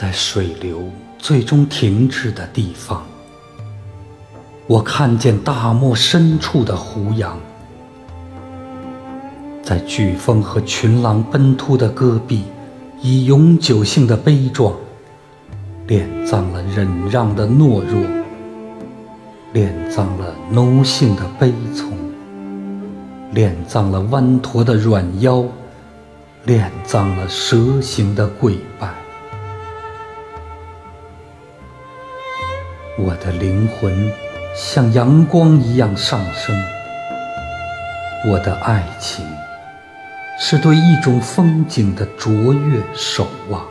在水流最终停滞的地方，我看见大漠深处的胡杨，在飓风和群狼奔突的戈壁，以永久性的悲壮，殓葬了忍让的懦弱，殓葬了奴性的悲从，殓葬了弯驼的软腰，殓葬了蛇形的跪拜。我的灵魂像阳光一样上升，我的爱情是对一种风景的卓越守望。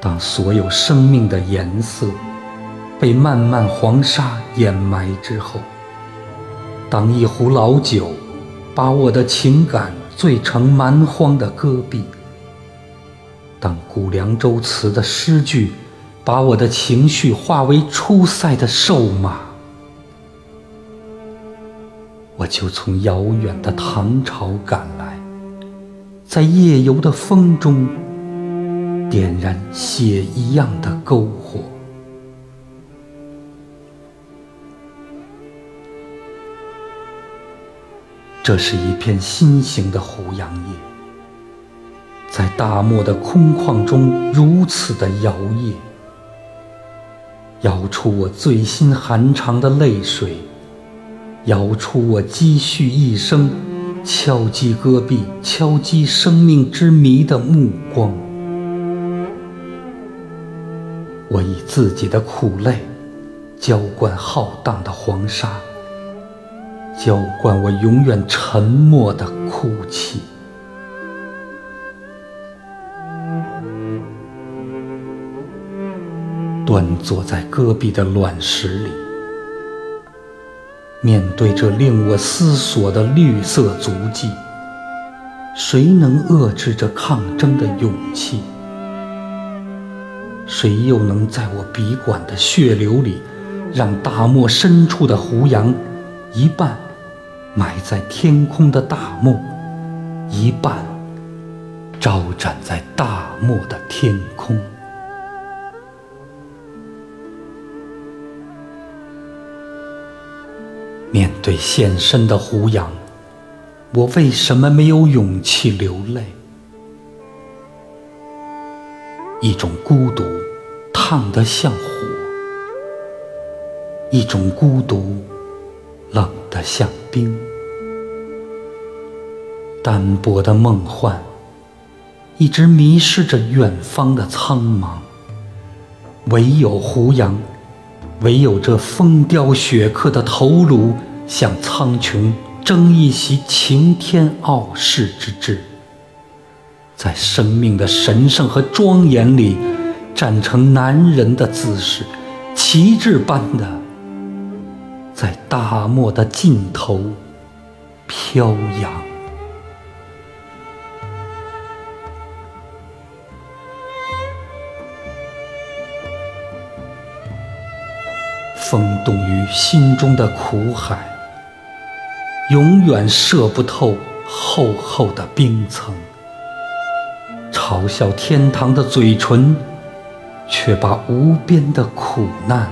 当所有生命的颜色被漫漫黄沙掩埋之后，当一壶老酒把我的情感醉成蛮荒的戈壁。当《古凉州词》的诗句把我的情绪化为出塞的瘦马，我就从遥远的唐朝赶来，在夜游的风中点燃血一样的篝火。这是一片新型的胡杨叶。在大漠的空旷中，如此的摇曳，摇出我最心寒长的泪水，摇出我积蓄一生敲击戈壁、敲击生命之谜的目光。我以自己的苦泪浇灌浩荡的黄沙，浇灌我永远沉默的哭泣。端坐在戈壁的卵石里，面对这令我思索的绿色足迹，谁能遏制这抗争的勇气？谁又能在我笔管的血流里，让大漠深处的胡杨，一半埋在天空的大漠，一半招展在大漠的天空？面对现身的胡杨，我为什么没有勇气流泪？一种孤独，烫得像火；一种孤独，冷得像冰。单薄的梦幻，一直迷失着远方的苍茫。唯有胡杨。唯有这风雕雪刻的头颅，向苍穹争一席擎天傲世之志，在生命的神圣和庄严里，站成男人的姿势，旗帜般的，在大漠的尽头飘扬。风冻于心中的苦海，永远射不透厚厚的冰层。嘲笑天堂的嘴唇，却把无边的苦难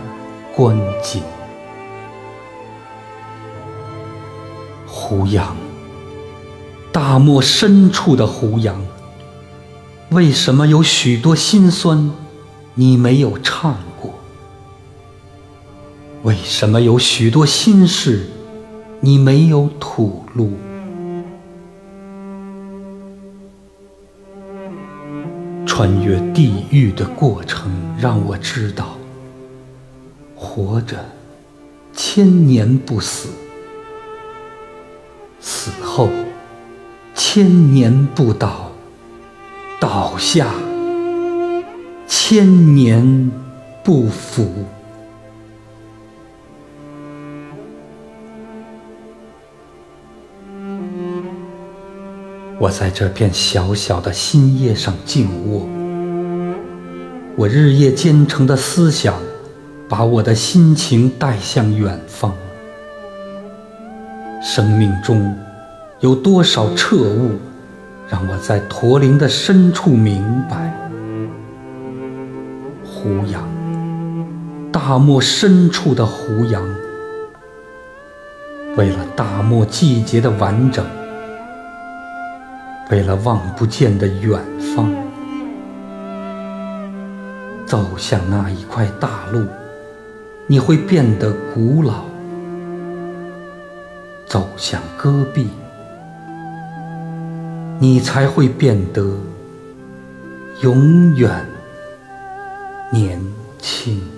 关紧。胡杨，大漠深处的胡杨，为什么有许多心酸，你没有唱？为什么有许多心事你没有吐露？穿越地狱的过程让我知道，活着千年不死，死后千年不倒，倒下千年不腐。我在这片小小的新叶上静卧，我日夜兼程的思想，把我的心情带向远方。生命中有多少彻悟，让我在驼铃的深处明白，胡杨，大漠深处的胡杨，为了大漠季节的完整，为了望不见的远方，走向那一块大陆，你会变得古老；走向戈壁。你才会变得永远年轻。